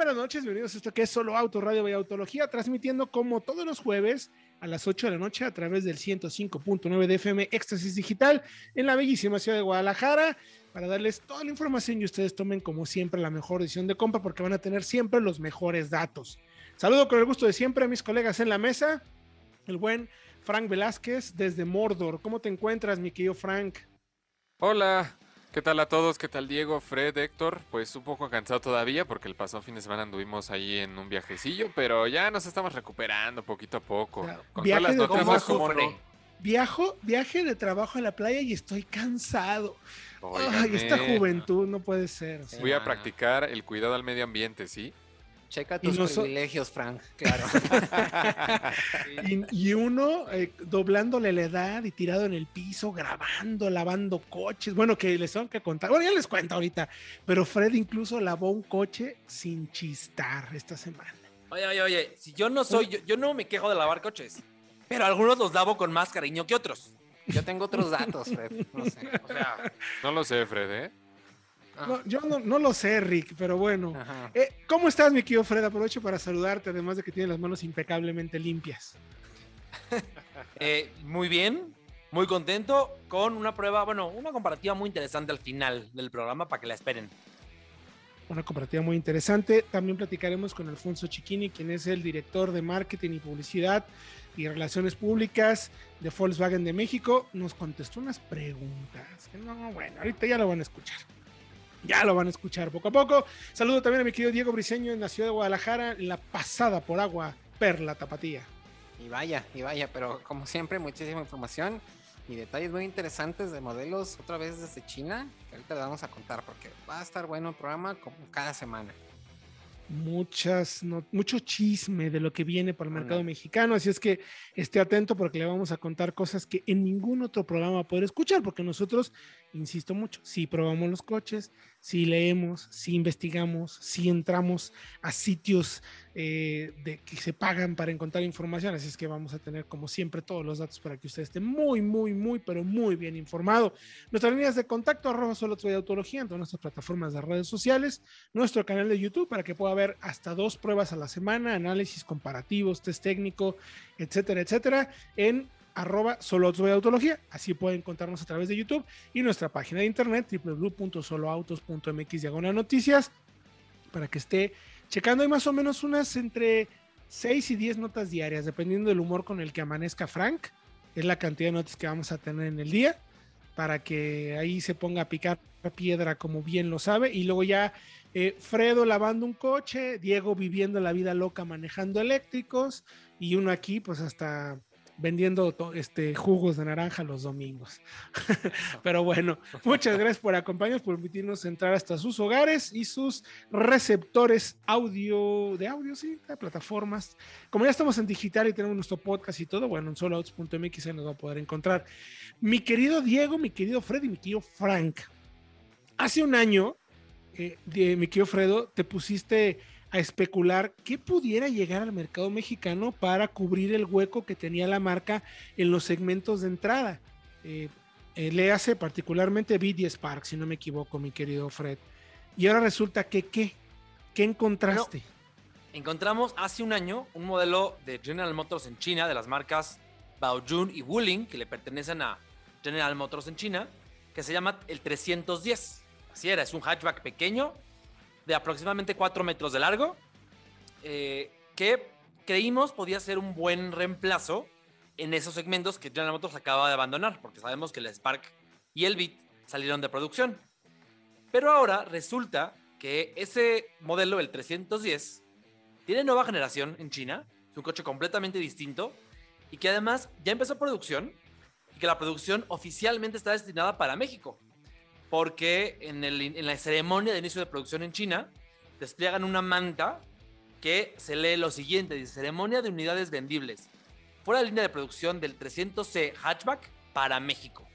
Buenas noches, bienvenidos a esto que es Solo Auto Radio y Autología, transmitiendo como todos los jueves a las 8 de la noche a través del 105.9 de FM Éxtasis Digital en la bellísima ciudad de Guadalajara para darles toda la información y ustedes tomen como siempre la mejor decisión de compra porque van a tener siempre los mejores datos. Saludo con el gusto de siempre a mis colegas en la mesa, el buen Frank Velázquez desde Mordor. ¿Cómo te encuentras, mi querido Frank? Hola, ¿qué tal a todos? ¿Qué tal Diego, Fred, Héctor? Pues un poco cansado todavía porque el pasado fin de semana anduvimos ahí en un viajecillo, pero ya nos estamos recuperando poquito a poco. Con todas las noticias como no. Viajo, viaje de trabajo a la playa y estoy cansado. Ay, esta juventud no puede ser. Voy a practicar el cuidado al medio ambiente, ¿sí? Checa tus privilegios, Frank, claro. y, uno eh, doblándole la edad y tirado en el piso, grabando, lavando coches. Bueno, que les tengo que contar. Bueno, ya les cuento ahorita. Pero Fred incluso lavó un coche sin chistar esta semana. Oye, oye, oye, si yo no soy, yo, yo no me quejo de lavar coches, pero algunos los lavo con más cariño que otros. Yo tengo otros datos, Fred. No sé. O sea, no lo sé, Fred, ¿eh? No, yo no, lo sé, Rick, pero bueno. Eh, ¿Cómo estás, mi querido Fred? Aprovecho para saludarte, además de que tienes las manos impecablemente limpias. Eh, muy bien, muy contento con una prueba, bueno, una comparativa muy interesante al final del programa para que la esperen. Una comparativa muy interesante. También platicaremos con Alfonso Chiquini, quien es el director de marketing y publicidad y Relaciones Públicas de Volkswagen de México, nos contestó unas preguntas. No, bueno, ahorita ya lo van a escuchar. Ya lo van a escuchar poco a poco. Saludo también a mi querido Diego Briseño en la ciudad de Guadalajara, la pasada por agua, Perla Tapatía. Y vaya, y vaya, pero como siempre, muchísima información y detalles muy interesantes de modelos otra vez desde China, que ahorita le vamos a contar porque va a estar bueno el programa como cada semana muchas, mucho chisme de lo que viene para el mercado mexicano, así es que esté atento porque le vamos a contar cosas que en ningún otro programa va a poder escuchar, porque nosotros, insisto mucho, si probamos los coches, si leemos, si investigamos, si entramos a sitios eh, de, que se pagan para encontrar información. Así es que vamos a tener, como siempre, todos los datos para que usted esté muy, muy, muy, pero muy bien informado. Nuestras líneas de contacto, arroba solo de autología, en todas nuestras plataformas de redes sociales, nuestro canal de YouTube para que pueda ver hasta dos pruebas a la semana, análisis comparativos, test técnico, etcétera, etcétera, en arroba solo de. Así pueden encontrarnos a través de YouTube y nuestra página de internet www.soloautos.mx diagonal noticias para que esté checando. Hay más o menos unas entre 6 y 10 notas diarias, dependiendo del humor con el que amanezca Frank. Es la cantidad de notas que vamos a tener en el día para que ahí se ponga a picar piedra como bien lo sabe. Y luego ya eh, Fredo lavando un coche, Diego viviendo la vida loca manejando eléctricos y uno aquí pues hasta vendiendo este, jugos de naranja los domingos. Pero bueno, muchas gracias por acompañarnos, por permitirnos entrar hasta sus hogares y sus receptores audio, de audio, sí, de plataformas. Como ya estamos en digital y tenemos nuestro podcast y todo, bueno, en soloouts.mx se nos va a poder encontrar. Mi querido Diego, mi querido Freddy, mi querido Frank, hace un año, eh, mi querido Fredo, te pusiste a especular qué pudiera llegar al mercado mexicano para cubrir el hueco que tenía la marca en los segmentos de entrada. Eh, eh, le hace particularmente BD Spark, si no me equivoco, mi querido Fred. Y ahora resulta que, ¿qué? ¿Qué encontraste? encontramos hace un año un modelo de General Motors en China, de las marcas Baojun y Wuling, que le pertenecen a General Motors en China, que se llama el 310. Así era, es un hatchback pequeño, de aproximadamente 4 metros de largo, eh, que creímos podía ser un buen reemplazo en esos segmentos que General Motors acaba de abandonar, porque sabemos que el Spark y el Beat salieron de producción. Pero ahora resulta que ese modelo, el 310, tiene nueva generación en China, es un coche completamente distinto y que además ya empezó producción y que la producción oficialmente está destinada para México porque en, en la ceremonia de inicio de producción en China despliegan una manta que se lee lo siguiente, dice ceremonia de unidades vendibles, fuera de línea de producción del 300C hatchback para México.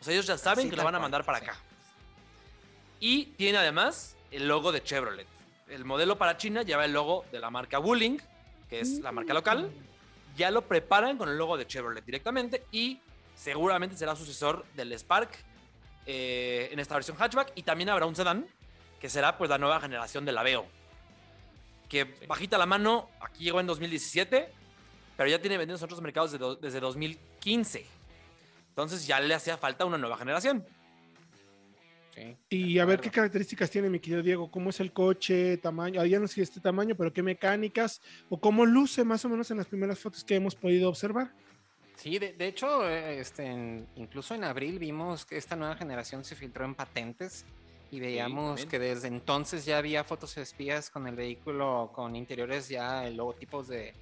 O sea, ellos ya saben que lo van a mandar para acá. Y tiene además el logo de Chevrolet. el modelo para China lleva el logo de la marca Wuling, que es la marca local. Ya lo preparan con el logo de Chevrolet directamente y seguramente será sucesor del Spark eh, en esta versión hatchback. Y también habrá un sedán que será pues la nueva generación del Aveo. Que bajita la mano, aquí llegó en 2017, pero ya tiene vendidos en otros mercados desde 2015. Entonces ya le hacía falta una nueva generación. Y a ver qué características tiene mi querido Diego, cómo es el coche, tamaño, ah, ya no sé este tamaño, pero qué mecánicas o cómo luce más o menos en las primeras fotos que hemos podido observar. Sí, de, hecho, eh, este, incluso en abril vimos que esta nueva generación se filtró en patentes y veíamos que desde entonces ya había fotos espías con el vehículo con interiores ya logotipos de,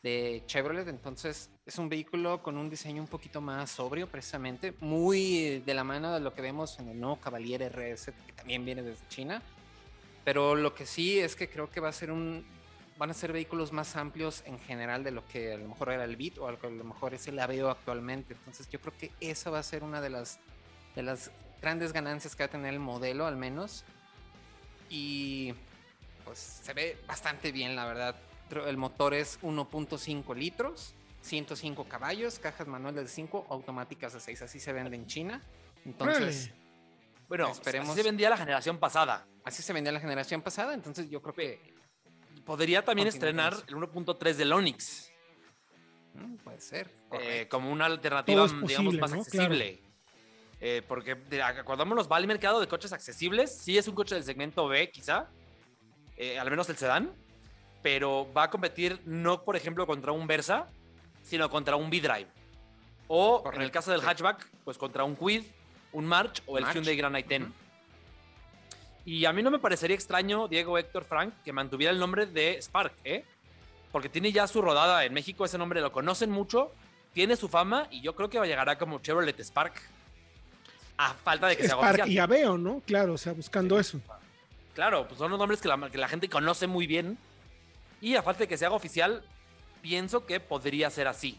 de Chevrolet. Entonces es un vehículo con un diseño un poquito más sobrio, precisamente, muy de la mano de lo que vemos en el nuevo Cavalier RS, que también viene desde China. Pero lo que sí es que creo que va a ser un, van a ser vehículos más amplios en general de lo que a lo mejor era el Beat o a lo mejor es el Aveo actualmente. Entonces yo creo que esa va a ser una de las, de las grandes ganancias que va a tener el modelo al menos. Y pues se ve bastante bien, la verdad el motor es 1.5 litros, 105 caballos, cajas manuales de 5, automáticas de 6. Así se vende en China. Entonces, bueno, esperemos. Así se vendía la generación pasada. Así se vendía la generación pasada. Entonces, yo creo que podría también estrenar el 1.3 del Onix. Mm, puede ser. Eh, como una alternativa, digamos, más accesible. Eh, porque acordémonos, va al mercado de coches accesibles. Sí, es un coche del segmento B, quizá. Eh, al menos el sedán pero va a competir no, por ejemplo, contra un Versa, sino contra un V-Drive. O en el caso del hatchback, pues contra un Quid, un March o el Hyundai Grand i10. Y a mí no me parecería extraño, Diego Héctor Frank, que mantuviera el nombre de Spark, ¿eh? Porque tiene ya su rodada en México, ese nombre lo conocen mucho, tiene su fama y yo creo que llegará como Chevrolet Spark. A falta de que sea Spark y Aveo, ¿no? Claro, o sea, buscando eso. Claro, pues son los nombres que la, que la gente conoce muy bien y a falta de que se haga oficial, pienso que podría ser así.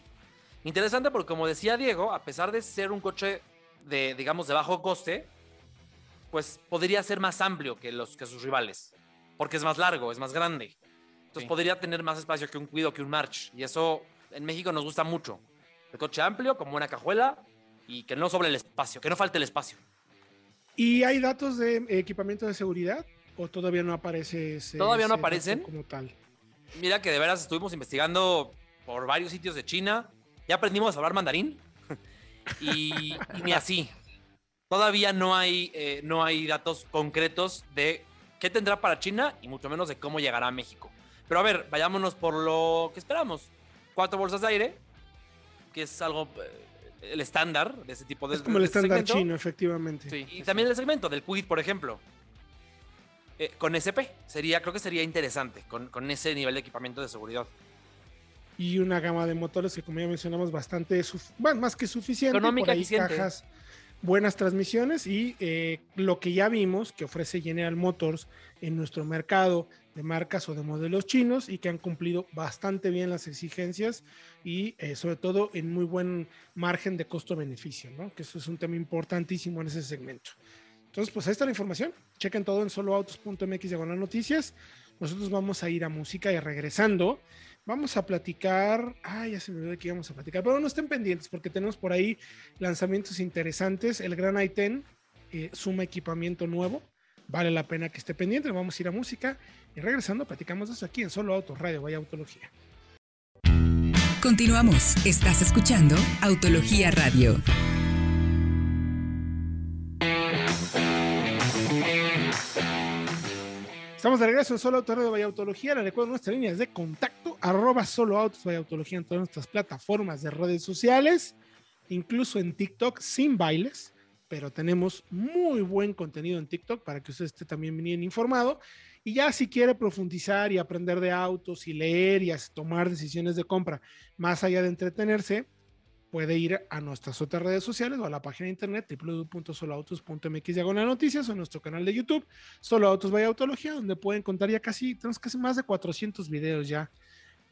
Interesante porque, como decía Diego, a pesar de ser un coche de, digamos, de bajo coste, pues podría ser más amplio que, los, que sus rivales. Porque es más largo, es más grande. Entonces podría tener más espacio que un Cuido, que un March. Y eso en México nos gusta mucho. El coche amplio, con buena cajuela y que no sobre el espacio, que no falte el espacio. ¿Y hay datos de equipamiento de seguridad? ¿O todavía no aparece ese, Todavía no aparecen. Como tal. Mira que de veras estuvimos investigando por varios sitios de China. Ya aprendimos a hablar mandarín. y, ni así. Todavía no hay, eh, no hay datos concretos de qué tendrá para China y mucho menos de cómo llegará a México. Pero a ver, vayámonos por lo que esperamos. Cuatro bolsas de aire, que es algo eh, el estándar de ese tipo de Es como el estándar chino, efectivamente. Sí. Y también el segmento del Quid, por ejemplo. Eh, con SP. Sería, creo que sería interesante con, con, ese nivel de equipamiento de seguridad. Y una gama de motores que, como ya mencionamos, bastante, bueno, más que suficiente. Económica, por ahí cajas, buenas transmisiones y eh, lo que ya vimos que ofrece General Motors en nuestro mercado de marcas o de modelos chinos y que han cumplido bastante bien las exigencias y eh, sobre todo en muy buen margen de costo-beneficio, ¿no? que eso es un tema importantísimo en ese segmento. Entonces, pues ahí está la información. Chequen todo en soloautos.mx las noticias. Nosotros vamos a ir a música y regresando, vamos a platicar. Ay, ya se me olvidó qué íbamos a platicar, pero no estén pendientes porque tenemos por ahí lanzamientos interesantes. El Gran i10 eh, suma equipamiento nuevo. Vale la pena que esté pendiente. Vamos a ir a música y regresando, platicamos de eso aquí en Solo Autos Radio, vaya Autología. Continuamos. Estás escuchando Autología Radio. Estamos de regreso en Solo Autos de Vaya Autología. Les recuerdo nuestras líneas de contacto, arroba Solo Autos Vaya Autología en todas nuestras plataformas de redes sociales, incluso en TikTok sin bailes, pero tenemos muy buen contenido en TikTok para que usted esté también bien informado. Y ya si quiere profundizar y aprender de autos y leer y tomar decisiones de compra más allá de entretenerse, puede ir a nuestras otras redes sociales o a la página de internet www.soloautos.mx diagonal noticias o nuestro canal de YouTube Solo Autos Vaya Autología, donde pueden contar ya casi, tenemos casi más de 400 videos ya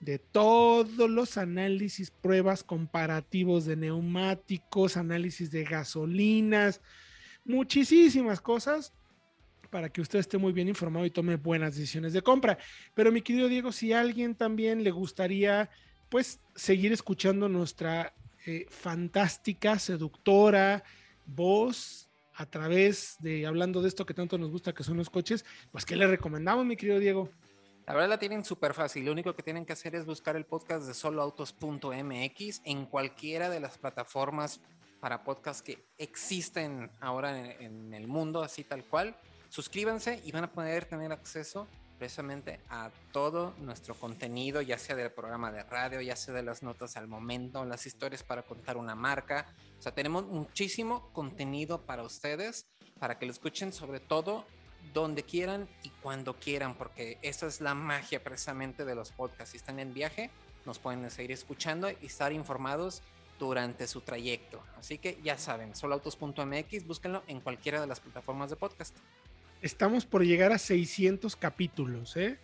de todos los análisis, pruebas comparativos de neumáticos, análisis de gasolinas, muchísimas cosas para que usted esté muy bien informado y tome buenas decisiones de compra. Pero mi querido Diego, si a alguien también le gustaría pues seguir escuchando nuestra eh, fantástica, seductora voz a través de hablando de esto que tanto nos gusta que son los coches, pues ¿qué le recomendamos, mi querido Diego? La verdad la tienen súper fácil. Lo único que tienen que hacer es buscar el podcast de soloautos.mx en cualquiera de las plataformas para podcast que existen ahora en, el mundo, así tal cual. Suscríbanse y van a poder tener acceso precisamente a todo nuestro contenido, ya sea del programa de radio, ya sea de las notas al momento, las historias para contar una marca. O sea, tenemos muchísimo contenido para ustedes, para que lo escuchen sobre todo donde quieran y cuando quieran, porque esa es la magia precisamente de los podcasts. Si están en viaje, nos pueden seguir escuchando y estar informados durante su trayecto. Así que ya saben, soloautos.mx, búsquenlo en cualquiera de las plataformas de podcast. Estamos por llegar a 600 capítulos, ¿eh?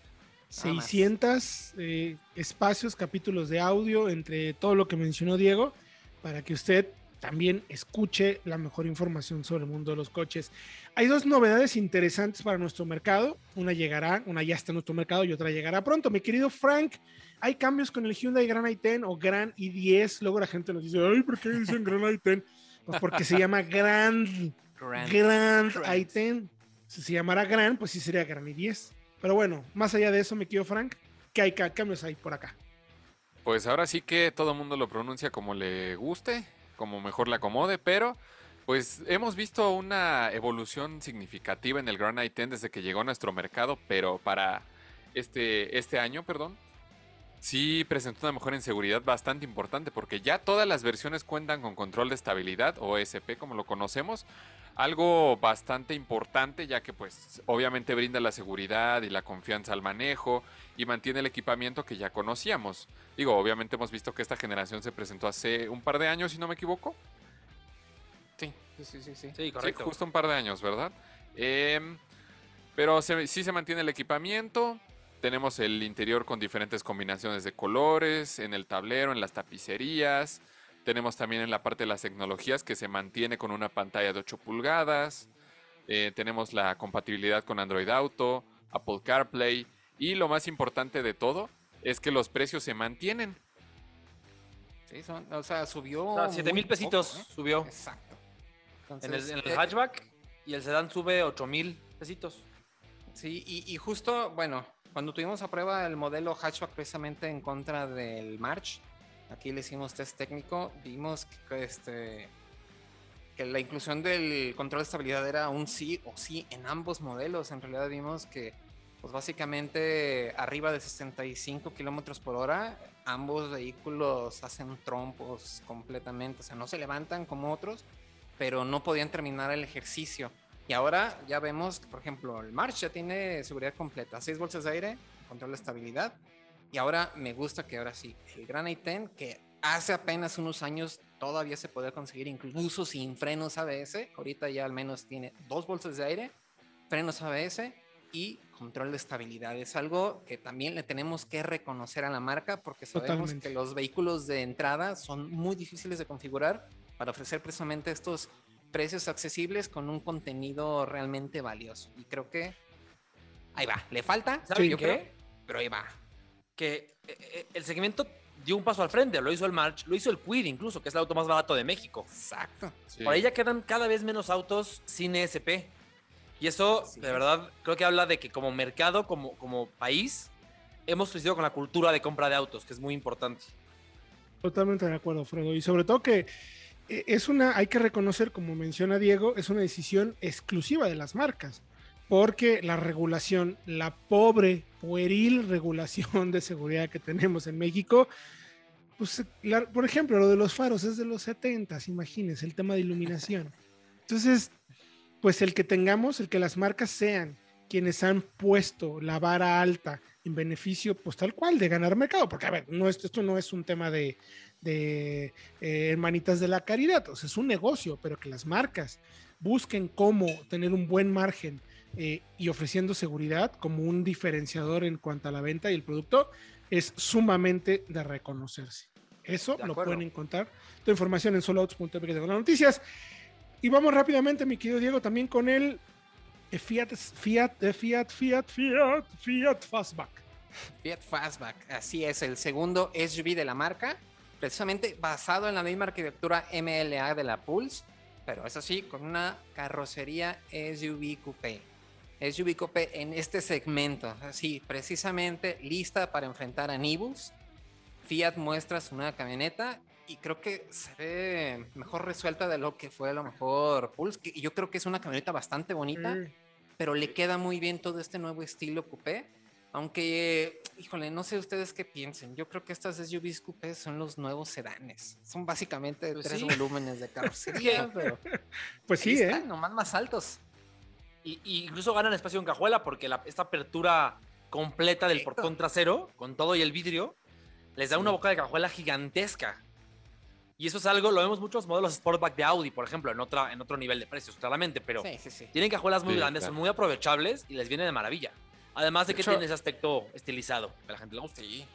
600 eh, espacios, capítulos de audio entre todo lo que mencionó Diego, para que usted también escuche la mejor información sobre el mundo de los coches. Hay dos novedades interesantes para nuestro mercado. Una llegará, una ya está en nuestro mercado y otra llegará pronto. Mi querido Frank, hay cambios con el Hyundai Grand i10 o Grand i10. Luego la gente nos dice, ay, ¿por qué dicen Grand i10? Pues porque se llama Grand, Grand, Grand i10 si se llamara Gran, pues sí sería Gran y 10. Pero bueno, más allá de eso, me quiero Frank, ¿qué hay cambios hay por acá? Pues ahora sí que todo el mundo lo pronuncia como le guste, como mejor le acomode, pero pues hemos visto una evolución significativa en el Gran i10 desde que llegó a nuestro mercado, pero para este, este año, perdón, sí presentó una mejora en seguridad bastante importante porque ya todas las versiones cuentan con control de estabilidad o ESP como lo conocemos, algo bastante importante ya que pues obviamente brinda la seguridad y la confianza al manejo y mantiene el equipamiento que ya conocíamos. Digo, obviamente hemos visto que esta generación se presentó hace un par de años, si no me equivoco. Sí, sí, sí, sí. Sí, correcto. justo un par de años, ¿verdad? Em, pero sí se mantiene el equipamiento. Tenemos el interior con diferentes combinaciones de colores, en el tablero, en las tapicerías. Tenemos también en la parte de las tecnologías que se mantiene con una pantalla de 8 pulgadas. Eh, tenemos la compatibilidad con Android Auto, Apple CarPlay y lo más importante de todo es que los precios se mantienen. Sí, son, o sea, subió. 7 mil pesitos ¿eh? subió. Exacto. en el, en el eh, hatchback y el sedán sube 8 mil pesitos. Sí, y, y, justo, bueno, cuando tuvimos a prueba el modelo hatchback precisamente en contra del March, Aquí le hicimos test técnico, vimos que, este, que la inclusión del control de estabilidad era un sí o sí en ambos modelos. En realidad vimos que, pues básicamente arriba de 65 kilómetros por hora, ambos vehículos hacen trompos completamente, o sea, no se levantan como otros, pero no podían terminar el ejercicio. Y ahora ya vemos por ejemplo, el March ya tiene seguridad completa, 6 bolsas de aire, control de estabilidad, y ahora me gusta que ahora sí, el Gran i10, que hace apenas unos años todavía se podía conseguir incluso sin frenos ABS, ahorita ya al menos tiene dos bolsas de aire, frenos ABS y control de estabilidad. Es algo que también le tenemos que reconocer a la marca porque sabemos que los vehículos de entrada son muy difíciles de configurar para ofrecer precisamente estos precios accesibles con un contenido realmente valioso. Y creo que ahí va. ¿Le falta? ¿Saben Yo qué? Creo, pero ahí va que eh, eh, el segmento dio un paso al frente, lo hizo el March, lo hizo el Quid incluso, que es el auto más barato de México. Exacto. Sí. Por ahí ya quedan cada vez menos autos sin ESP. Y eso, sí. de verdad, creo que habla de que como mercado, como, como país, hemos crecido con la cultura de compra de autos, que es muy importante. Totalmente de acuerdo, Fredo. Y sobre todo que es una, hay que reconocer, como menciona Diego, es una decisión exclusiva de las marcas porque la regulación, la pobre, pueril regulación de seguridad que tenemos en México, pues, la, por ejemplo, lo de los faros es de los 70, imagínense, el tema de iluminación. Entonces, pues el que tengamos, el que las marcas sean quienes han puesto la vara alta en beneficio, pues tal cual, de ganar mercado, porque a ver, no, esto, esto no es un tema de, de eh, hermanitas de la caridad, o sea, es un negocio, pero que las marcas busquen cómo tener un buen margen eh, y ofreciendo seguridad como un diferenciador en cuanto a la venta y el producto es sumamente de reconocerse. Eso de lo pueden encontrar. Toda información en soloautos.mx de las noticias. Y vamos rápidamente, mi querido Diego, también con el Fiat, Fiat, Fiat, Fiat, Fiat, Fiat Fastback. Fiat Fastback, así es, el segundo SUV de la marca, precisamente basado en la misma arquitectura MLA de la Pulse, pero eso sí, con una carrocería SUV coupé. SUV coupé en este segmento, así, precisamente lista para enfrentar a Nibus. Fiat muestra su nueva camioneta y creo que se ve mejor resuelta de lo que fue a lo mejor Pulse. Y yo creo que es una camioneta bastante bonita, mm. pero le queda muy bien todo este nuevo estilo coupé. Aunque, híjole, no sé ustedes qué piensen. Yo creo que estas SUVs coupé son los nuevos sedanes. Son básicamente pues tres volúmenes de carrocería, pero pues sí, ¿eh? nomás más altos. Y, incluso ganan espacio en cajuela porque la, esta apertura completa del portón trasero, con todo y el vidrio, les da una boca de cajuela gigantesca. Y eso es algo, lo vemos muchos modelos Sportback de Audi, por ejemplo, en, otra, en otro nivel de precios, claramente, pero tienen cajuelas muy grandes, son muy aprovechables y les viene de maravilla. Además de, que tiene ese aspecto estilizado, que a la gente le gusta. Sí.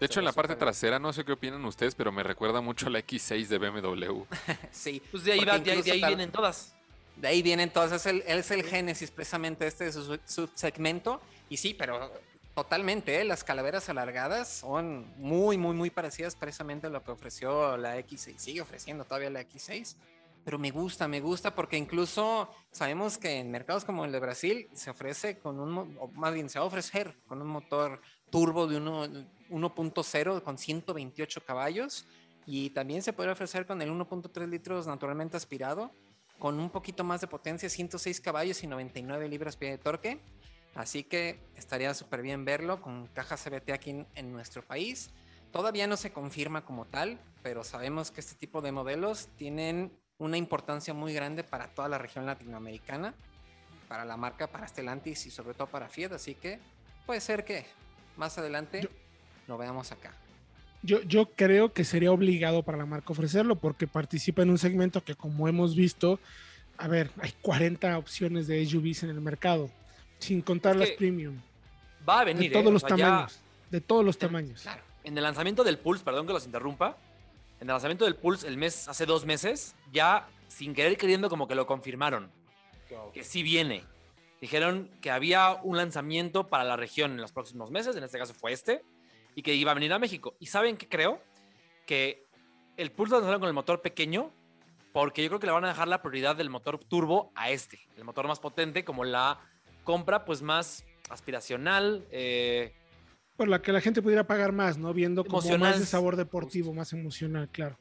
De hecho, en la parte trasera, no sé qué opinan ustedes, pero me recuerda mucho a la X6 de BMW. sí. Pues de ahí, de ahí, vienen todas. De ahí vienen todas. Es el, es el génesis precisamente este de su subsegmento. Y sí, pero Totalmente, ¿eh? las calaveras alargadas son muy, muy, muy parecidas precisamente a lo que ofreció la X6. Sigue ofreciendo todavía la X6, pero me gusta, me gusta porque incluso sabemos que en mercados como el de Brasil se ofrece con un, más bien se va con un motor turbo de 1.0 con 128 caballos y también se puede ofrecer con el 1.3 litros naturalmente aspirado con un poquito más de potencia, 106 caballos y 99 libras-pie de torque Así que estaría súper bien verlo con caja CBT aquí en, nuestro país. Todavía no se confirma como tal, pero sabemos que este tipo de modelos tienen una importancia muy grande para toda la región latinoamericana, para la marca, para Stellantis y sobre todo para Fiat. Así que puede ser que más adelante lo veamos acá. Yo, yo creo que sería obligado para la marca ofrecerlo porque participa en un segmento que como hemos visto, a ver, hay 40 opciones de SUVs en el mercado sin contar las premium. Va a venir. De todos ¿eh? los tamaños. De todos los tamaños. Claro. En el lanzamiento del Pulse, perdón que los interrumpa. En el lanzamiento del Pulse el mes, hace dos meses, ya sin querer queriendo como que lo confirmaron. Que sí viene. Dijeron que había un lanzamiento para la región en los próximos meses, en este caso fue este, y que iba a venir a México. ¿Y saben qué creo? Que el Pulse lo lanzaron con el motor pequeño, porque yo creo que le van a dejar la prioridad del motor turbo a este, el motor más potente, como la compra pues más aspiracional. Eh, por la que la gente pudiera pagar más, ¿no? Viendo como más de sabor deportivo, más emocional, claro.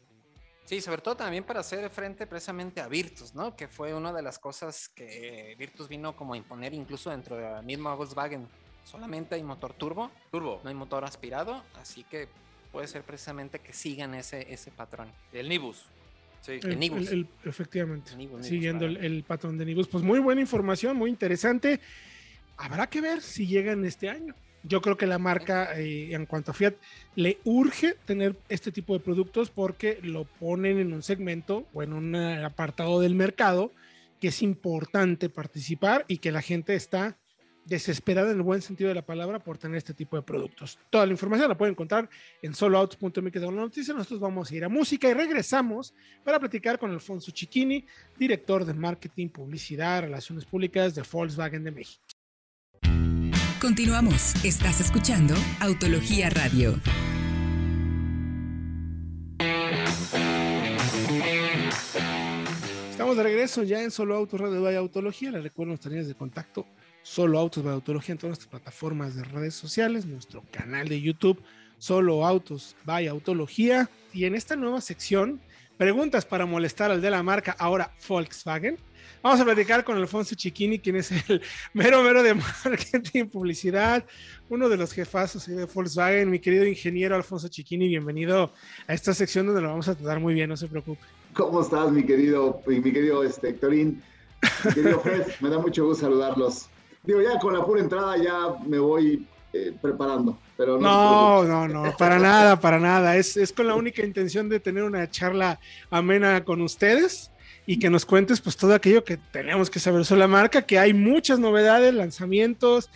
Sí, sobre todo también para hacer frente precisamente a Virtus, ¿no? Que fue una de las cosas que Virtus vino como a imponer incluso dentro de la misma Volkswagen. Solamente hay motor turbo. Turbo. No hay motor aspirado, así que puede ser precisamente que sigan ese, ese patrón. El Nibus. Sí, el, efectivamente. siguiendo el, patrón de Nibus. Pues muy buena información, muy interesante. Habrá que ver si llegan este año. Yo creo que la marca, eh, en cuanto a Fiat, le urge tener este tipo de productos porque lo ponen en un segmento o en un apartado del mercado que es importante participar y que la gente está desesperada en el buen sentido de la palabra por tener este tipo de productos. Toda la información la pueden encontrar en soloautos.mx de la noticia. Nosotros vamos a ir a música y regresamos para platicar con Alfonso Chiquini, director de marketing, publicidad, relaciones públicas de Volkswagen de México. Continuamos. Estás escuchando Autología Radio. Estamos de regreso ya en Solo Autos Radio de Autología. Les recuerdo nuestras líneas de contacto Solo Autos by Autología en todas nuestras plataformas de redes sociales, nuestro canal de YouTube, Solo Autos by Autología. Y en esta nueva sección, preguntas para molestar al de la marca, ahora Volkswagen. Vamos a platicar con Alfonso Chiquini, quien es el mero mero de marketing y publicidad, uno de los jefazos de Volkswagen. Mi querido ingeniero Alfonso Chiquini, bienvenido a esta sección donde lo vamos a tratar muy bien, no se preocupe. ¿Cómo estás, mi querido, mi querido este, Héctorín? Mi querido Fred, me da mucho gusto saludarlos. Digo, ya con la pura entrada ya me voy eh, preparando. Pero no, no, no, para nada, para nada. Es, es con la única intención de tener una charla amena con ustedes y que nos cuentes pues todo aquello que tenemos que saber sobre la marca, que hay muchas novedades, lanzamientos,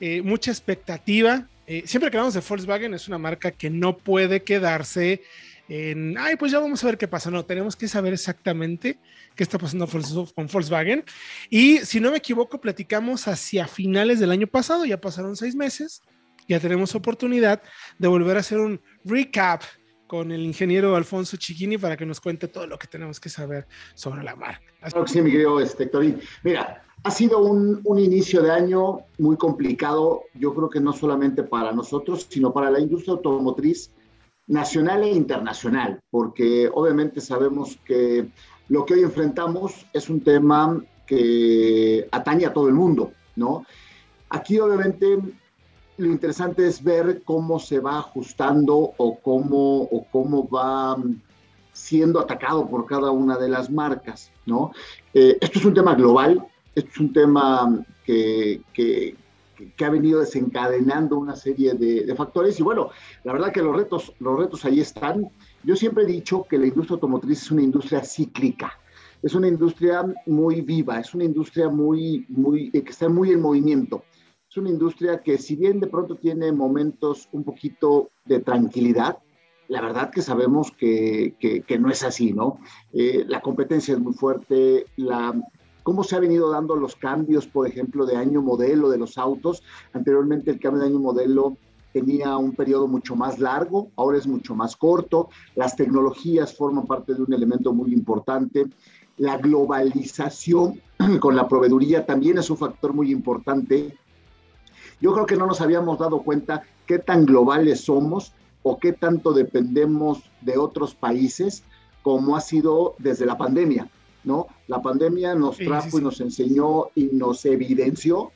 eh, mucha expectativa. Eh, siempre que hablamos de Volkswagen es una marca que no puede quedarse en, ay, pues ya vamos a ver qué pasa. No, tenemos que saber exactamente qué está pasando con Volkswagen. Y si no me equivoco, platicamos hacia finales del año pasado, ya pasaron seis meses, ya tenemos oportunidad de volver a hacer un recap con el ingeniero Alfonso Chiquini para que nos cuente todo lo que tenemos que saber sobre la marca. sí, mi querido este, Mira, ha sido un, un, inicio de año muy complicado, yo creo que no solamente para nosotros, sino para la industria automotriz nacional e internacional, porque obviamente sabemos que lo que hoy enfrentamos es un tema que atañe a todo el mundo, ¿no? Aquí obviamente lo interesante es ver cómo se va ajustando o cómo, o cómo va siendo atacado por cada una de las marcas, ¿no? Eh, esto es un tema global, esto es un tema que, que, ha venido desencadenando una serie de, factores y bueno, la verdad que los retos, los retos ahí están. Yo siempre he dicho que la industria automotriz es una industria cíclica, es una industria muy viva, es una industria muy, muy, que está muy en movimiento es una industria que si bien de pronto tiene momentos un poquito de tranquilidad, la verdad que sabemos que, que, no es así, ¿no? Eh, la competencia es muy fuerte, la, cómo se ha venido dando los cambios, por ejemplo, de año modelo de los autos. Anteriormente el cambio de año modelo tenía un periodo mucho más largo, ahora es mucho más corto. Las tecnologías forman parte de un elemento muy importante. La globalización con la proveeduría también es un factor muy importante yo creo que no nos habíamos dado cuenta qué tan globales somos o qué tanto dependemos de otros países como ha sido desde la pandemia, ¿no? La pandemia nos trajo y nos enseñó y nos evidenció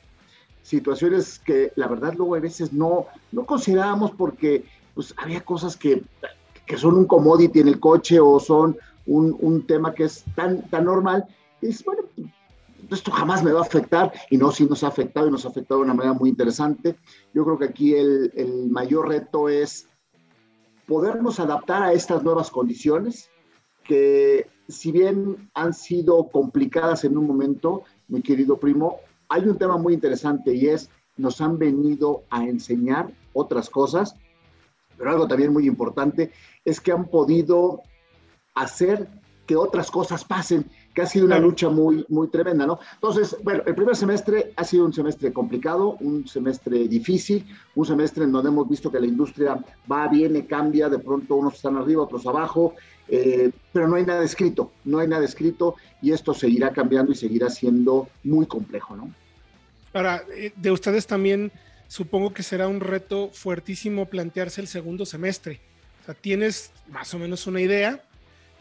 situaciones que la verdad luego a veces no, no considerábamos porque pues, había cosas que, que son un commodity en el coche o son un, un tema que es tan, tan normal. Y es, bueno, esto jamás me va a afectar, y no, sí nos ha afectado y nos ha afectado de una manera muy interesante. Yo creo que aquí el, el mayor reto es podernos adaptar a estas nuevas condiciones, que si bien han sido complicadas en un momento, mi querido primo, hay un tema muy interesante y es, nos han venido a enseñar otras cosas, pero algo también muy importante es que han podido hacer que otras cosas pasen que ha sido una lucha muy, muy tremenda, ¿no? Entonces, bueno, el primer semestre ha sido un semestre complicado, un semestre difícil, un semestre en donde hemos visto que la industria va, viene, cambia, de pronto unos están arriba, otros abajo, eh, pero no hay nada escrito, no hay nada escrito y esto seguirá cambiando y seguirá siendo muy complejo, ¿no? Ahora, eh, de ustedes también supongo que será un reto fuertísimo plantearse el segundo semestre. O sea, tienes más o menos una idea,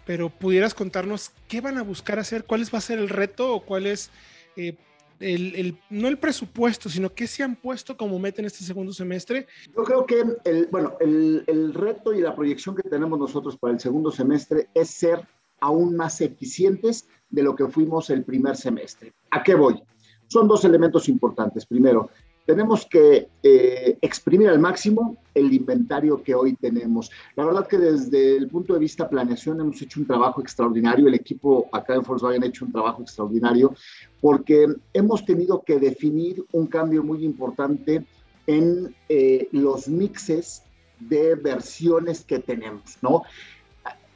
pero pudieras contarnos qué van a buscar hacer, cuál va a ser el reto o cuál es eh, el, no el presupuesto, sino qué se han puesto como meta en este segundo semestre. Yo creo que el, bueno, el, el reto y la proyección que tenemos nosotros para el segundo semestre es ser aún más eficientes de lo que fuimos el primer semestre. ¿A qué voy? Son dos elementos importantes. Primero, tenemos que eh, exprimir al máximo el inventario que hoy tenemos. La verdad que desde el punto de vista planeación hemos hecho un trabajo extraordinario, el equipo acá en Volkswagen ha hecho un trabajo extraordinario porque hemos tenido que definir un cambio muy importante en eh, los mixes de versiones que tenemos, ¿no?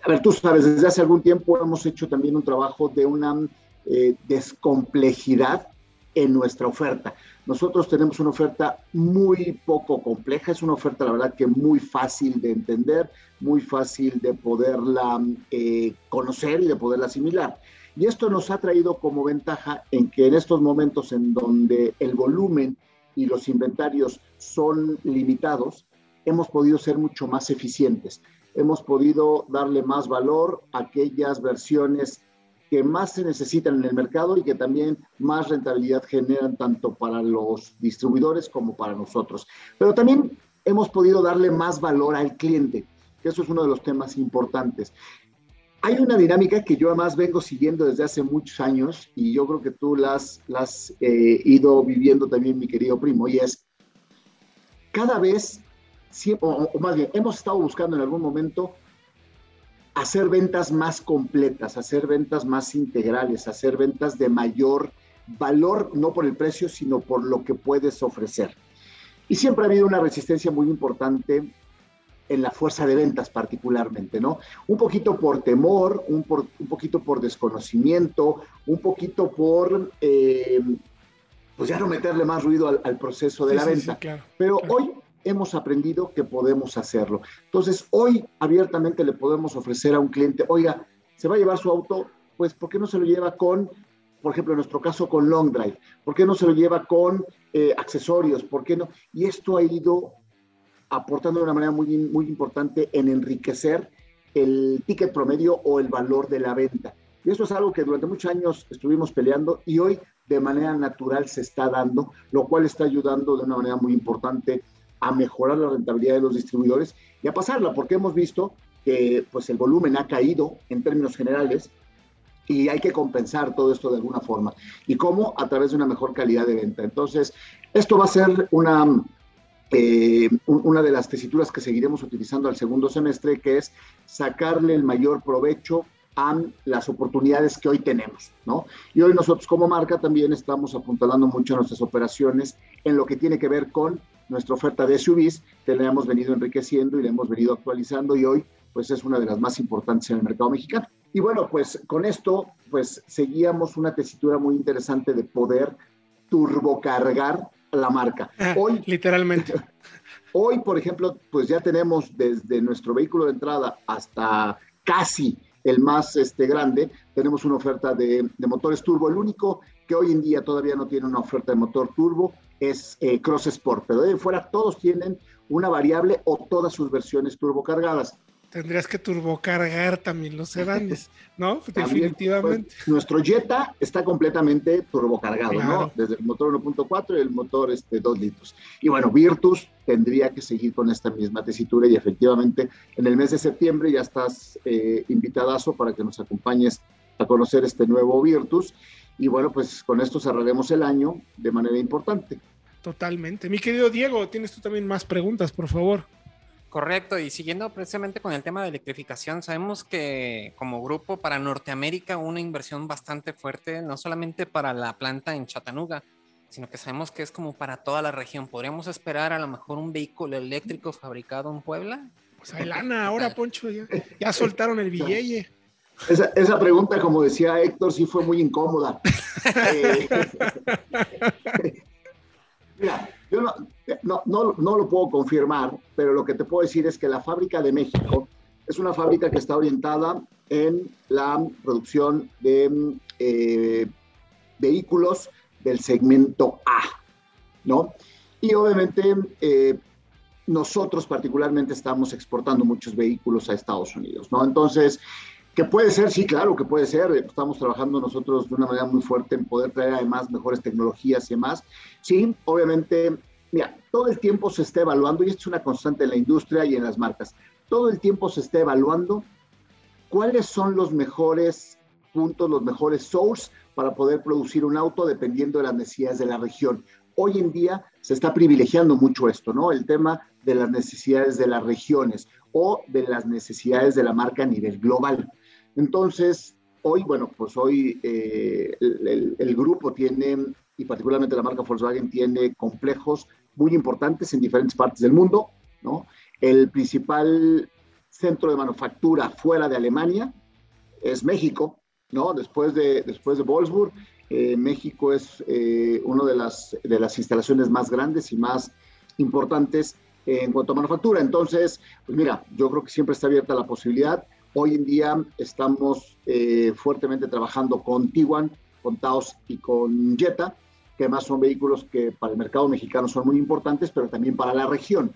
A ver, tú sabes, desde hace algún tiempo hemos hecho también un trabajo de una eh, descomplejidad en nuestra oferta. Nosotros tenemos una oferta muy poco compleja, es una oferta, la verdad, que muy fácil de entender, muy fácil de poderla eh, conocer y de poderla asimilar. Y esto nos ha traído como ventaja en que en estos momentos en donde el volumen y los inventarios son limitados, hemos podido ser mucho más eficientes. Hemos podido darle más valor a aquellas versiones que más se necesitan en el mercado y que también más rentabilidad generan tanto para los distribuidores como para nosotros. Pero también hemos podido darle más valor al cliente, que eso es uno de los temas importantes. Hay una dinámica que yo además vengo siguiendo desde hace muchos años y yo creo que tú la has, eh, ido viviendo también, mi querido primo, y es cada vez, o más bien, hemos estado buscando en algún momento hacer ventas más completas, hacer ventas más integrales, hacer ventas de mayor valor, no por el precio, sino por lo que puedes ofrecer. Y siempre ha habido una resistencia muy importante en la fuerza de ventas particularmente, ¿no? Un poquito por temor, un, un poquito por desconocimiento, un poquito por, eh, pues ya no meterle más ruido al, proceso de la venta. Pero hoy hemos aprendido que podemos hacerlo. Entonces, hoy abiertamente le podemos ofrecer a un cliente, oiga, se va a llevar su auto, pues, ¿por qué no se lo lleva con, por ejemplo, en nuestro caso, con Long Drive? ¿Por qué no se lo lleva con eh, accesorios? ¿Por qué no? Y esto ha ido aportando de una manera muy, muy importante en enriquecer el ticket promedio o el valor de la venta. Y eso es algo que durante muchos años estuvimos peleando y hoy de manera natural se está dando, lo cual está ayudando de una manera muy importante a mejorar la rentabilidad de los distribuidores y a pasarla, porque hemos visto que pues, el volumen ha caído en términos generales y hay que compensar todo esto de alguna forma. ¿Y cómo? A través de una mejor calidad de venta. Entonces, esto va a ser una, eh, una de las tesituras que seguiremos utilizando al segundo semestre, que es sacarle el mayor provecho a las oportunidades que hoy tenemos, ¿no? Y hoy nosotros como marca también estamos apuntalando mucho nuestras operaciones en lo que tiene que ver con nuestra oferta de SUVs, que le hemos venido enriqueciendo y le hemos venido actualizando y hoy pues es una de las más importantes en el mercado mexicano. Y bueno, pues con esto pues seguíamos una tesitura muy interesante de poder turbocargar la marca. Ah, hoy, literalmente. Hoy, por ejemplo, pues ya tenemos desde nuestro vehículo de entrada hasta casi el más este, grande, tenemos una oferta de, motores turbo. El único que hoy en día todavía no tiene una oferta de motor turbo es eh, Cross Sport, pero de fuera todos tienen una variable o todas sus versiones turbo cargadas tendrías que turbocargar también los sedanes, ¿no? Definitivamente. Pues, nuestro Jetta está completamente turbocargado, ¿no? Desde el motor 1.4 y el motor este, 2 litros. Y bueno, Virtus tendría que seguir con esta misma tesitura y efectivamente en el mes de septiembre ya estás eh, invitadazo para que nos acompañes a conocer este nuevo Virtus. Y bueno, pues con esto cerraremos el año de manera importante. Totalmente. Mi querido Diego, tienes tú también más preguntas, por favor. Correcto, y siguiendo precisamente con el tema de electrificación, sabemos que como grupo para Norteamérica una inversión bastante fuerte, no solamente para la planta en Chattanooga, sino que sabemos que es como para toda la región. ¿Podríamos esperar a lo mejor un vehículo eléctrico fabricado en Puebla? Pues hay lana ahora, Poncho, ya, soltaron el billete. Esa, esa, pregunta, como decía Héctor, sí fue muy incómoda. Eh, mira, yo no, no, no, lo puedo confirmar, pero lo que te puedo decir es que la fábrica de México es una fábrica que está orientada en la producción de eh, vehículos del segmento A, ¿no? Y obviamente eh, nosotros particularmente estamos exportando muchos vehículos a Estados Unidos, ¿no? Entonces, puede ser, sí, claro que puede ser. Estamos trabajando nosotros de una manera muy fuerte en poder traer además mejores tecnologías y demás. Sí, obviamente, mira, todo el tiempo se está evaluando, y esto es una constante en la industria y en las marcas, todo el tiempo se está evaluando cuáles son los mejores puntos, los mejores source para poder producir un auto dependiendo de las necesidades de la región. Hoy en día se está privilegiando mucho esto, ¿no? El tema de las necesidades de las regiones o de las necesidades de la marca a nivel global. Entonces, hoy, bueno, pues hoy eh, el, grupo tiene, y particularmente la marca Volkswagen, tiene complejos muy importantes en diferentes partes del mundo, ¿no? El principal centro de manufactura fuera de Alemania es México, ¿no? Después de, después de Wolfsburg, eh, México es eh, una de las, de las instalaciones más grandes y más importantes en cuanto a manufactura. Entonces, pues mira, yo creo que siempre está abierta la posibilidad. Hoy en día estamos eh, fuertemente trabajando con Tiguan, con Taos y con Jetta, que además son vehículos que para el mercado mexicano son muy importantes, pero también para la región.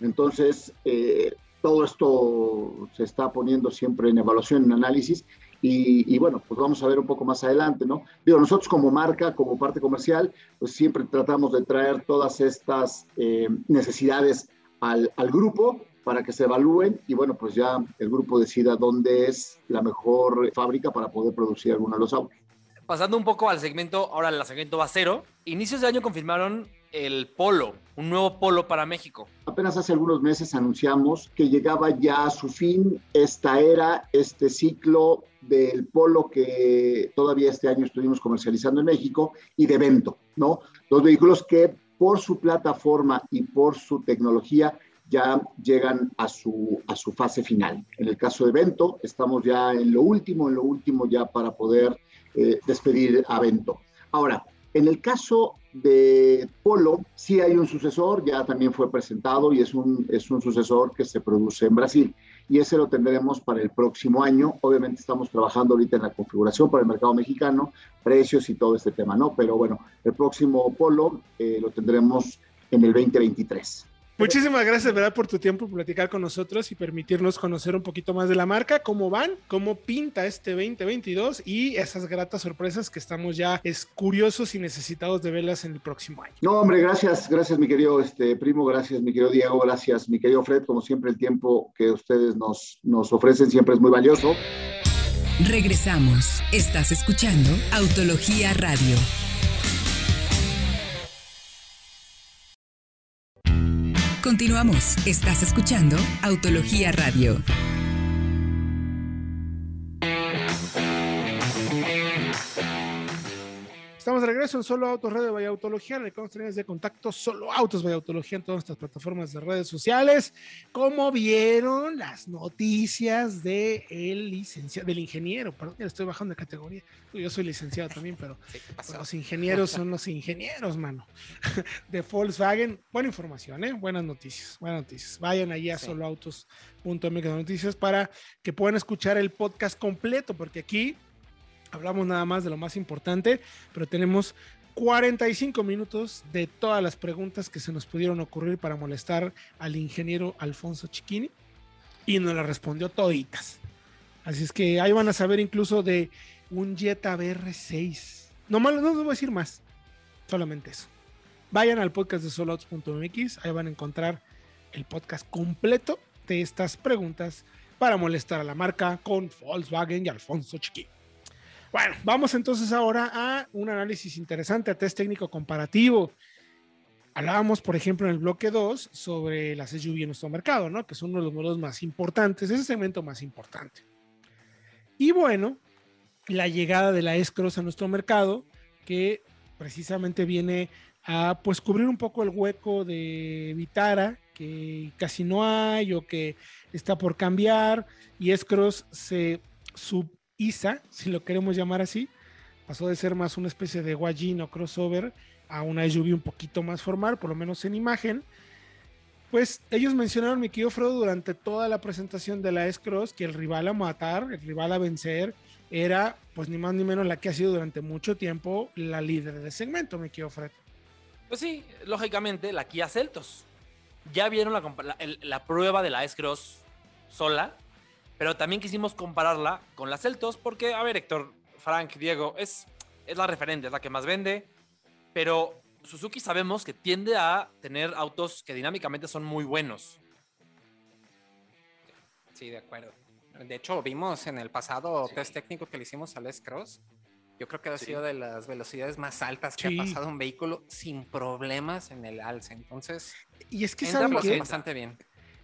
Entonces, eh, todo esto se está poniendo siempre en evaluación, en análisis, y, bueno, pues vamos a ver un poco más adelante, ¿no? Digo, nosotros como marca, como parte comercial, pues siempre tratamos de traer todas estas eh, necesidades al, al, grupo para que se evalúen y bueno, pues ya el grupo decida dónde es la mejor fábrica para poder producir alguno de los autos. Pasando un poco al segmento, ahora al segmento basero, inicios de año confirmaron el Polo, un nuevo Polo para México. Apenas hace algunos meses anunciamos que llegaba ya a su fin esta era, este ciclo del Polo que todavía este año estuvimos comercializando en México y de Vento, ¿no? Dos vehículos que por su plataforma y por su tecnología ya llegan a su, a su fase final. En el caso de Vento, estamos ya en lo último, en lo último ya para poder eh, despedir a Vento. Ahora, en el caso de Polo, sí hay un sucesor, ya también fue presentado y es un, es un sucesor que se produce en Brasil y ese lo tendremos para el próximo año. Obviamente estamos trabajando ahorita en la configuración para el mercado mexicano, precios y todo este tema, ¿no? Pero bueno, el próximo Polo eh, lo tendremos en el 2023. Muchísimas gracias, ¿verdad? Por tu tiempo, por platicar con nosotros y permitirnos conocer un poquito más de la marca, cómo van, cómo pinta este 2022 y esas gratas sorpresas que estamos ya es curiosos y necesitados de verlas en el próximo año. No, hombre, gracias, gracias mi querido este, primo, gracias mi querido Diego, gracias mi querido Fred, como siempre el tiempo que ustedes nos, nos ofrecen siempre es muy valioso. Regresamos. Estás escuchando Autología Radio. Continuamos. Estás escuchando Autología Radio. Estamos de regreso en Solo Autos Radio Vaya Autología. Recuerden de contacto Solo Autos Vaya Autología en todas nuestras plataformas de redes sociales. ¿Cómo vieron las noticias de el licenciado, del ingeniero? Perdón, ya estoy bajando de categoría. Yo soy licenciado también, pero los ingenieros son los ingenieros, mano. De Volkswagen. Buena información, ¿eh? Buenas noticias. Buenas noticias. Vayan allí a sí. soloautos.mx noticias para que puedan escuchar el podcast completo, porque aquí hablamos nada más de lo más importante, pero tenemos 45 minutos de todas las preguntas que se nos pudieron ocurrir para molestar al ingeniero Alfonso Chiquini y nos las respondió toditas. Así es que ahí van a saber incluso de un Jetta BR6. No, no les voy a decir más, solamente eso. Vayan al podcast de soloautos.mx, ahí van a encontrar el podcast completo de estas preguntas para molestar a la marca con Volkswagen y Alfonso Chiquini. Bueno, vamos entonces ahora a un análisis interesante, a test técnico comparativo. Hablábamos, por ejemplo, en el bloque 2 sobre las SUV en nuestro mercado, ¿no? Que son uno de los modelos más importantes, ese segmento más importante. Y bueno, la llegada de la S-Cross a nuestro mercado, que precisamente viene a pues cubrir un poco el hueco de Vitara, que casi no hay o que está por cambiar, y S-Cross se sub ISA, si lo queremos llamar así, pasó de ser más una especie de wagon o crossover a una SUV un poquito más formal, por lo menos en imagen. Pues ellos mencionaron, mi querido Frodo, durante toda la presentación de la S-Cross, que el rival a matar, el rival a vencer, era pues ni más ni menos la que ha sido durante mucho tiempo la líder del segmento, mi querido Fred. Pues sí, lógicamente la Kia Celtos. Ya vieron la, la, la prueba de la S-Cross sola pero también quisimos compararla con las Celtos porque, a ver, Héctor, Frank, Diego, es, es la referente, es la que más vende, pero Suzuki sabemos que tiende a tener autos que dinámicamente son muy buenos. Sí, de acuerdo. De hecho, vimos en el pasado sí. test técnico que le hicimos al S-Cross. Yo creo que ha sí. sido de las velocidades más altas que sí. ha pasado un vehículo sin problemas en el alce. Entonces, y es que saben que bastante bien.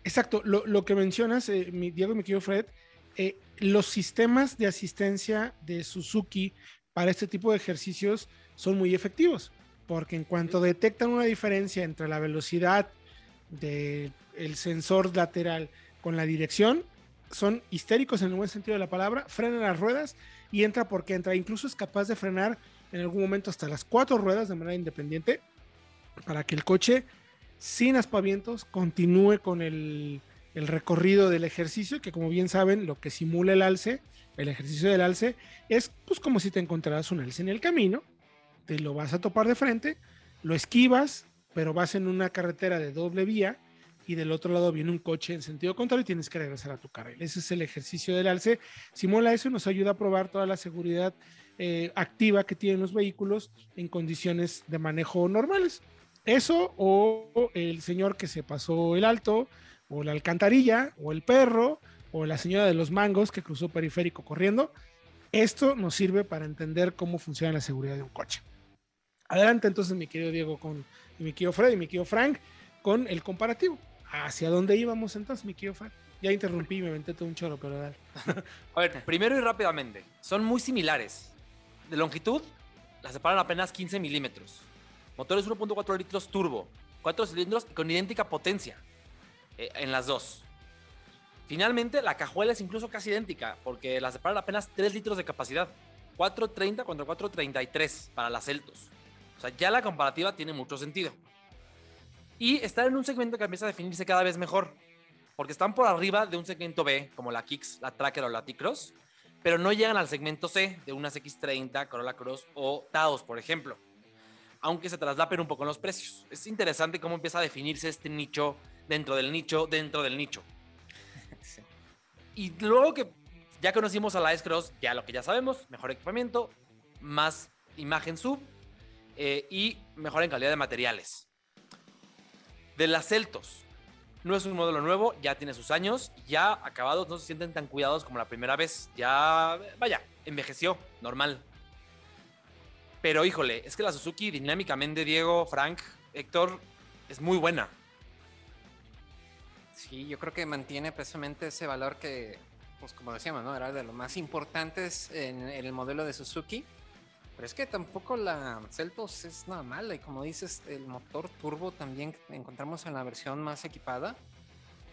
Exacto, lo, lo que mencionas, eh, mi, Diego, mi querido Fred, eh, los sistemas de asistencia de Suzuki para este tipo de ejercicios son muy efectivos, porque en cuanto detectan una diferencia entre la velocidad del sensor lateral con la dirección, son histéricos en el buen sentido de la palabra, frenan las ruedas y entra porque entra. Incluso es capaz de frenar en algún momento hasta las cuatro ruedas de manera independiente para que el coche sin aspavientos, continúe con el, el, recorrido del ejercicio, que como bien saben, lo que simula el alce, el ejercicio del alce, es pues como si te encontraras un alce en el camino, te lo vas a topar de frente, lo esquivas, pero vas en una carretera de doble vía y del otro lado viene un coche en sentido contrario y tienes que regresar a tu carril. Ese es el ejercicio del alce. Simula eso y nos ayuda a probar toda la seguridad eh, activa que tienen los vehículos en condiciones de manejo normales. Eso o el señor que se pasó el alto, o la alcantarilla, o el perro, o la señora de los mangos que cruzó periférico corriendo. Esto nos sirve para entender cómo funciona la seguridad de un coche. Adelante entonces, mi querido Diego, con mi querido Fred y mi querido Frank, con el comparativo. ¿Hacia dónde íbamos entonces, mi querido Frank? Ya interrumpí, me aventé todo un choro, pero dale. A ver, primero y rápidamente, son muy similares. De longitud, las separan apenas 15 milímetros. Motores 1.4 litros turbo, 4 cilindros con idéntica potencia. eh, en las dos. Finalmente, la cajuela es incluso casi idéntica, porque la separan apenas 3 litros de capacidad. 4.30 contra 4.33 para las Celtos. O sea, ya la comparativa tiene mucho sentido. Y están en un segmento que empieza a definirse cada vez mejor, porque están por arriba de un segmento B, como la Kicks, la Tracker o la T-Cross, pero no llegan al segmento C de unas X30, Corolla Cross o Taos, por ejemplo. Aunque se traslapen un poco en los precios. Es interesante cómo empieza a definirse este nicho dentro del nicho, dentro del nicho. Y luego que ya conocimos a la S-Cross, ya lo que ya sabemos, mejor equipamiento, más imagen sub eh, y mejor en calidad de materiales. De las Celtos, no es un modelo nuevo, ya tiene sus años, ya acabados, no se sienten tan cuidados como la primera vez, ya, vaya, envejeció, normal. Pero híjole, es que la Suzuki dinámicamente, Diego, Frank, Héctor, es muy buena. Sí, yo creo que mantiene precisamente ese valor que, pues como decíamos, ¿no? Era de los más importantes en, el modelo de Suzuki. Pero es que tampoco la Celtos es nada mala. Y como dices, el motor turbo también encontramos en la versión más equipada.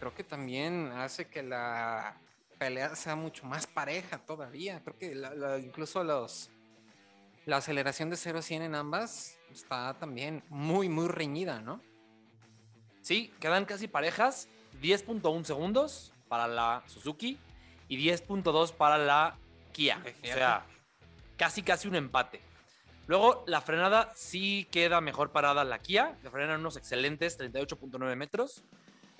Creo que también hace que la pelea sea mucho más pareja todavía. Creo que incluso los, la aceleración de 0 a 100 en ambas está también muy, muy reñida, ¿no? Sí, quedan casi parejas. 10.1 segundos para la Suzuki y 10.2 para la Kia. O sea, casi casi un empate. Luego, la frenada sí queda mejor parada la Kia. Le frenan unos excelentes 38.9 metros.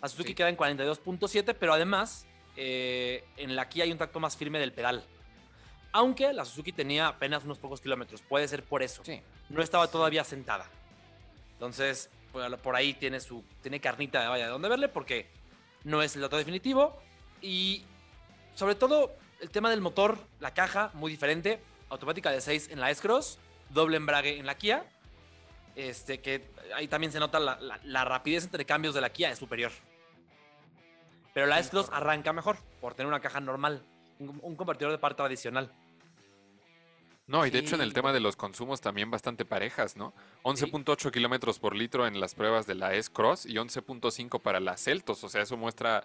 La Suzuki queda en 42.7, pero además eh, en la Kia hay un tacto más firme del pedal. Aunque la Suzuki tenía apenas unos pocos kilómetros. Puede ser por eso. No estaba todavía sentada. Entonces, por ahí tiene su tiene carnita de vaya de dónde verle porque no es el dato definitivo. Y sobre todo el tema del motor, la caja, muy diferente. Automática de 6 en la S-Cross, doble embrague en la Kia. Este, que ahí también se nota la, rapidez entre cambios de la Kia es superior. Pero la S-Cross arranca mejor por tener una caja normal, un, un convertidor de par tradicional. No, y de hecho en el tema de los consumos también bastante parejas, ¿no? 11.8 kilómetros por litro en las pruebas de la S-Cross y 11.5 para la Celtos. O sea, eso muestra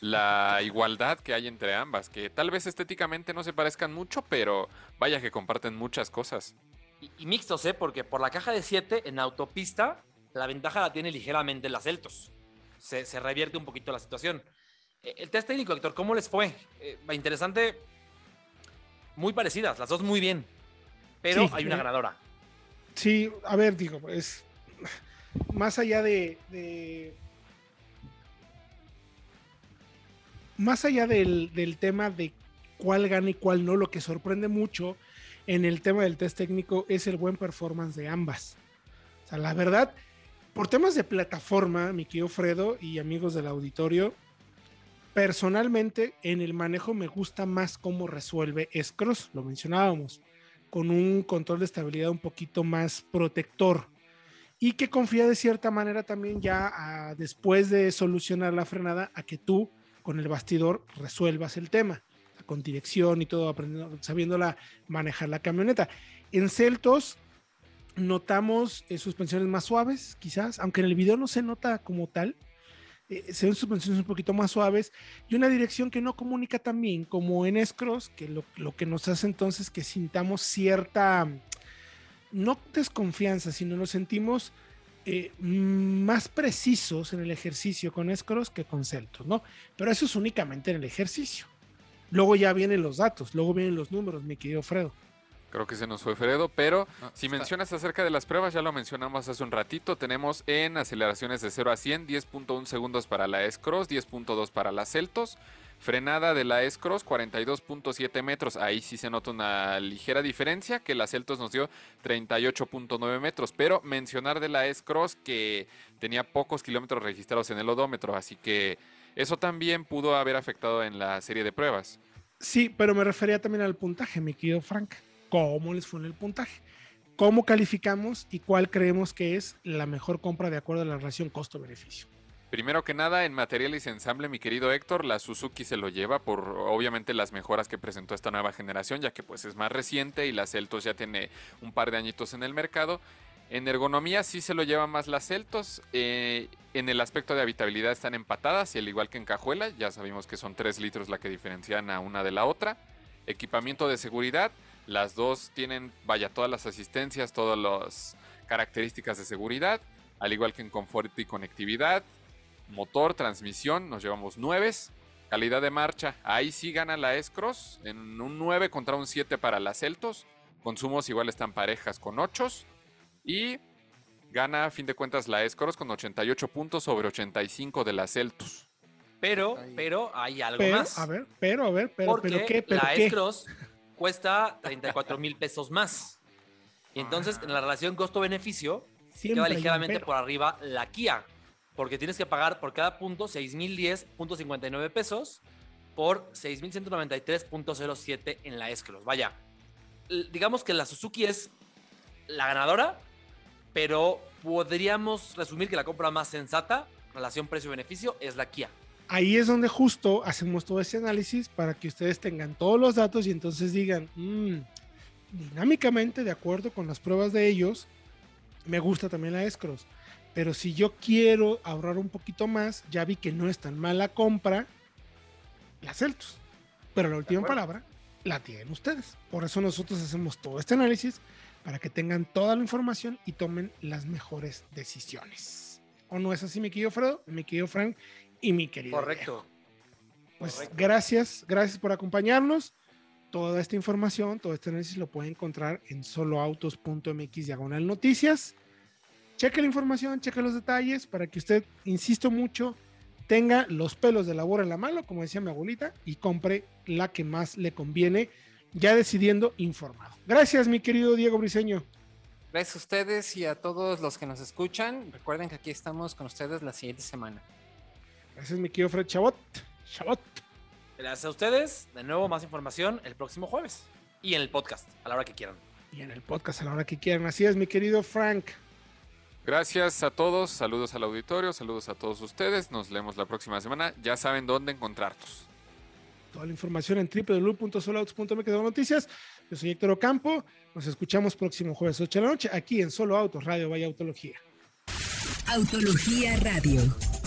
la igualdad que hay entre ambas, que tal vez estéticamente no se parezcan mucho, pero vaya que comparten muchas cosas. Y, mixtos, ¿eh? Porque por la caja de 7 en autopista, la ventaja la tiene ligeramente la Celtos. Se, revierte un poquito la situación. Eh, el test técnico, Héctor, ¿cómo les fue? Eh, interesante, muy parecidas, las dos muy bien pero hay una eh, ganadora. Sí, a ver, digo, es más allá de, más allá del, del, tema de cuál gana y cuál no, lo que sorprende mucho en el tema del test técnico es el buen performance de ambas. O sea, la verdad, por temas de plataforma, mi querido Fredo y amigos del auditorio, personalmente en el manejo me gusta más cómo resuelve Scross, lo mencionábamos con un control de estabilidad un poquito más protector. Y que confía de cierta manera también ya después de solucionar la frenada a que tú con el bastidor resuelvas el tema. Con dirección y todo aprendiendo sabiéndola manejar la camioneta. En Celtos notamos eh, suspensiones más suaves quizás aunque en el video no se nota como tal eh, se ven suspensiones un poquito más suaves y una dirección que no comunica tan bien como en Scross, que lo, que nos hace entonces que sintamos cierta, no desconfianza, sino nos sentimos eh, más precisos en el ejercicio con Scross que con Celtos, ¿no? Pero eso es únicamente en el ejercicio. Luego ya vienen los datos, luego vienen los números, mi querido Fredo. Creo que se nos fue Fredo, pero si mencionas acerca de las pruebas, ya lo mencionamos hace un ratito, tenemos en aceleraciones de 0 a 100, 10.1 segundos para la S-Cross, 10.2 para la Celtos, frenada de la S-Cross, 42.7 metros, ahí sí se nota una ligera diferencia, que la Celtos nos dio 38.9 metros, pero mencionar de la S-Cross que tenía pocos kilómetros registrados en el odómetro, así que eso también pudo haber afectado en la serie de pruebas. Sí, pero me refería también al puntaje, mi querido Frank cómo les fue en el puntaje, cómo calificamos y cuál creemos que es la mejor compra de acuerdo a la relación costo-beneficio. Primero que nada, en materiales y ensamble, mi querido Héctor, la Suzuki se lo lleva por obviamente las mejoras que presentó esta nueva generación, ya que pues es más reciente y la Celtos ya tiene un par de añitos en el mercado. En ergonomía sí se lo llevan más las Celtos. Eh, en el aspecto de habitabilidad están empatadas, y al igual que en Cajuela, ya sabemos que son 3 litros la que diferencian a una de la otra. Equipamiento de seguridad, las dos tienen, vaya, todas las asistencias, todas las características de seguridad, al igual que en confort y conectividad. Motor, transmisión, nos llevamos 9. Calidad de marcha, ahí sí gana la S-Cross, en un 9 contra un 7 para las Celtos. Consumos igual están parejas con 8. Y gana a fin de cuentas la Escoros con 88 puntos sobre 85 de la Celtus. Pero, pero hay algo Pero, más. a ver, pero, a ver, pero, porque pero qué, pero la qué. S-Cross cuesta 34 mil pesos más. Y entonces, en la relación costo-beneficio, queda ligeramente por arriba la Kia. Porque tienes que pagar por cada punto 6.010.59 pesos por 6.193.07 en la S-Cross. Vaya, digamos que la Suzuki es la ganadora, pero podríamos resumir que la compra más sensata, relación precio-beneficio, es la Kia. Ahí es donde justo hacemos todo ese análisis para que ustedes tengan todos los datos y entonces digan, "Mm, dinámicamente, de acuerdo con las pruebas de ellos, me gusta también la Escros. Pero si yo quiero ahorrar un poquito más, ya vi que no es tan mala compra, la Celtus. Pero la última palabra la tienen ustedes. Por eso nosotros hacemos todo este análisis para que tengan toda la información y tomen las mejores decisiones. ¿O no es así, mi querido Fredo, mi querido Frank y mi querido? Diego? Correcto. Pues Correcto. gracias, gracias por acompañarnos. Toda esta información, todo este análisis lo pueden encontrar en soloautos.mx diagonal noticias. Cheque la información, cheque los detalles para que usted, insisto mucho, tenga los pelos de labor en la mano, como decía mi abuelita, y compre la que más le conviene, ya decidiendo informado. Gracias, mi querido Diego Briseño. Gracias a ustedes y a todos los que nos escuchan. Recuerden que aquí estamos con ustedes la siguiente semana. Gracias, mi querido Fred Chabot. Chabot. Gracias a ustedes. De nuevo, más información el próximo jueves. Y en el podcast, a la hora que quieran. Y en el podcast a la hora que quieran. Así es, mi querido Frank. Gracias a todos, saludos al auditorio, saludos a todos ustedes. Nos leemos la próxima semana. Ya saben dónde encontrarnos. Toda la información en www.soloautos.mx de noticias. Yo soy Héctor Ocampo. Nos escuchamos próximo jueves 8 de la noche aquí en Solo Autos Radio Vaya Autología. Autología Radio.